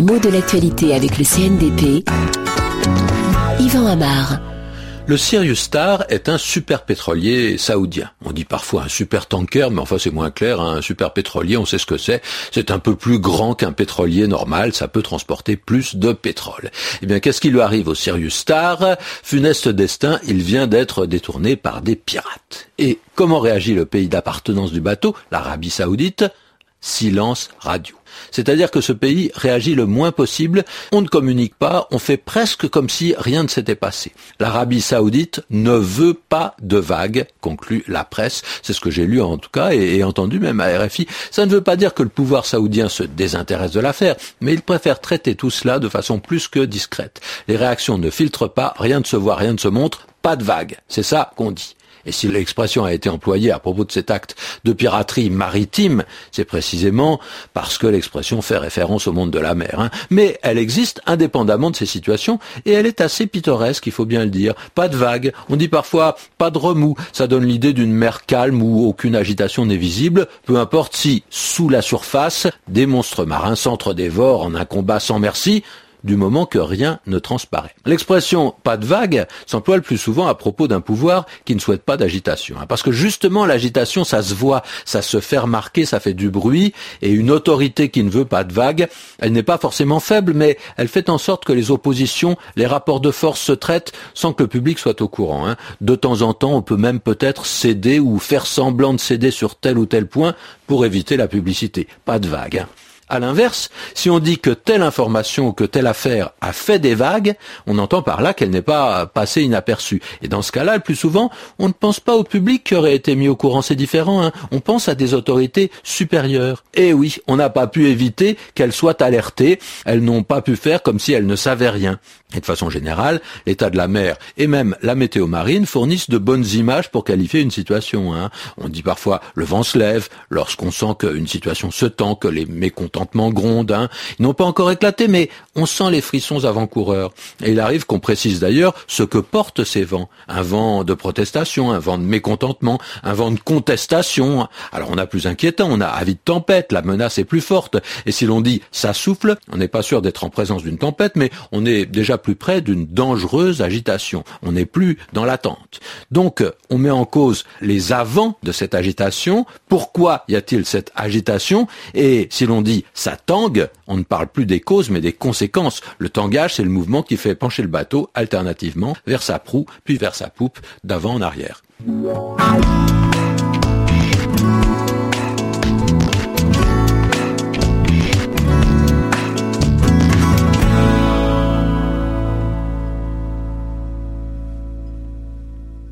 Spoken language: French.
Les mots de l'actualité avec le CNDP. Yvan Amar. Le Sirius Star est un super pétrolier saoudien. On dit parfois un super tanker, mais enfin c'est moins clair. Hein. Un super pétrolier, on sait ce que c'est. C'est un peu plus grand qu'un pétrolier normal. Ça peut transporter plus de pétrole. Eh bien, qu'est-ce qui lui arrive au Sirius Star? Funeste destin, il vient d'être détourné par des pirates. Et comment réagit le pays d'appartenance du bateau, l'Arabie Saoudite? Silence radio. C'est-à-dire que ce pays réagit le moins possible, on ne communique pas, on fait presque comme si rien ne s'était passé. L'Arabie saoudite ne veut pas de vagues, conclut la presse, c'est ce que j'ai lu en tout cas et, entendu même à RFI. Ça ne veut pas dire que le pouvoir saoudien se désintéresse de l'affaire, mais il préfère traiter tout cela de façon plus que discrète. Les réactions ne filtrent pas, rien ne se voit, rien ne se montre, pas de vagues. C'est ça qu'on dit. Et si l'expression a été employée à propos de cet acte de piraterie maritime, c'est précisément parce que l'expression fait référence au monde de la mer. Hein. Mais elle existe indépendamment de ces situations et elle est assez pittoresque, il faut bien le dire. Pas de vagues, on dit parfois pas de remous, ça donne l'idée d'une mer calme où aucune agitation n'est visible, peu importe si, sous la surface, des monstres marins s'entre-dévorent en un combat sans merci, du moment que rien ne transparaît. L'expression pas de vague s'emploie le plus souvent à propos d'un pouvoir qui ne souhaite pas d'agitation. Hein, parce que justement l'agitation, ça se voit, ça se fait remarquer, ça fait du bruit, et une autorité qui ne veut pas de vague, elle n'est pas forcément faible, mais elle fait en sorte que les oppositions, les rapports de force se traitent sans que le public soit au courant. Hein. De temps en temps, on peut même peut-être céder ou faire semblant de céder sur tel ou tel point pour éviter la publicité. Pas de vague. Hein. À l'inverse, si on dit que telle information ou que telle affaire a fait des vagues, on entend par là qu'elle n'est pas passée inaperçue. Et dans ce cas-là, le plus souvent, on ne pense pas au public qui aurait été mis au courant, c'est différent. Hein. On pense à des autorités supérieures. Et oui, on n'a pas pu éviter qu'elles soient alertées. Elles n'ont pas pu faire comme si elles ne savaient rien. Et de façon générale, l'état de la mer et même la météo marine fournissent de bonnes images pour qualifier une situation. Hein. On dit parfois le vent se lève lorsqu'on sent qu'une situation se tend, que les Hein. Ils n'ont pas encore éclaté, mais on sent les frissons avant-coureurs. Et il arrive qu'on précise d'ailleurs ce que portent ces vents. Un vent de protestation, un vent de mécontentement, un vent de contestation. Alors on a plus inquiétant, on a avis de tempête, la menace est plus forte. Et si l'on dit ça souffle, on n'est pas sûr d'être en présence d'une tempête, mais on est déjà plus près d'une dangereuse agitation. On n'est plus dans l'attente. Donc, on met en cause les avants de cette agitation. Pourquoi y a-t-il cette agitation? Et si l'on dit ça tangue, on ne parle plus des causes mais des conséquences. Le tangage, c'est le mouvement qui fait pencher le bateau alternativement vers sa proue puis vers sa poupe d'avant en arrière.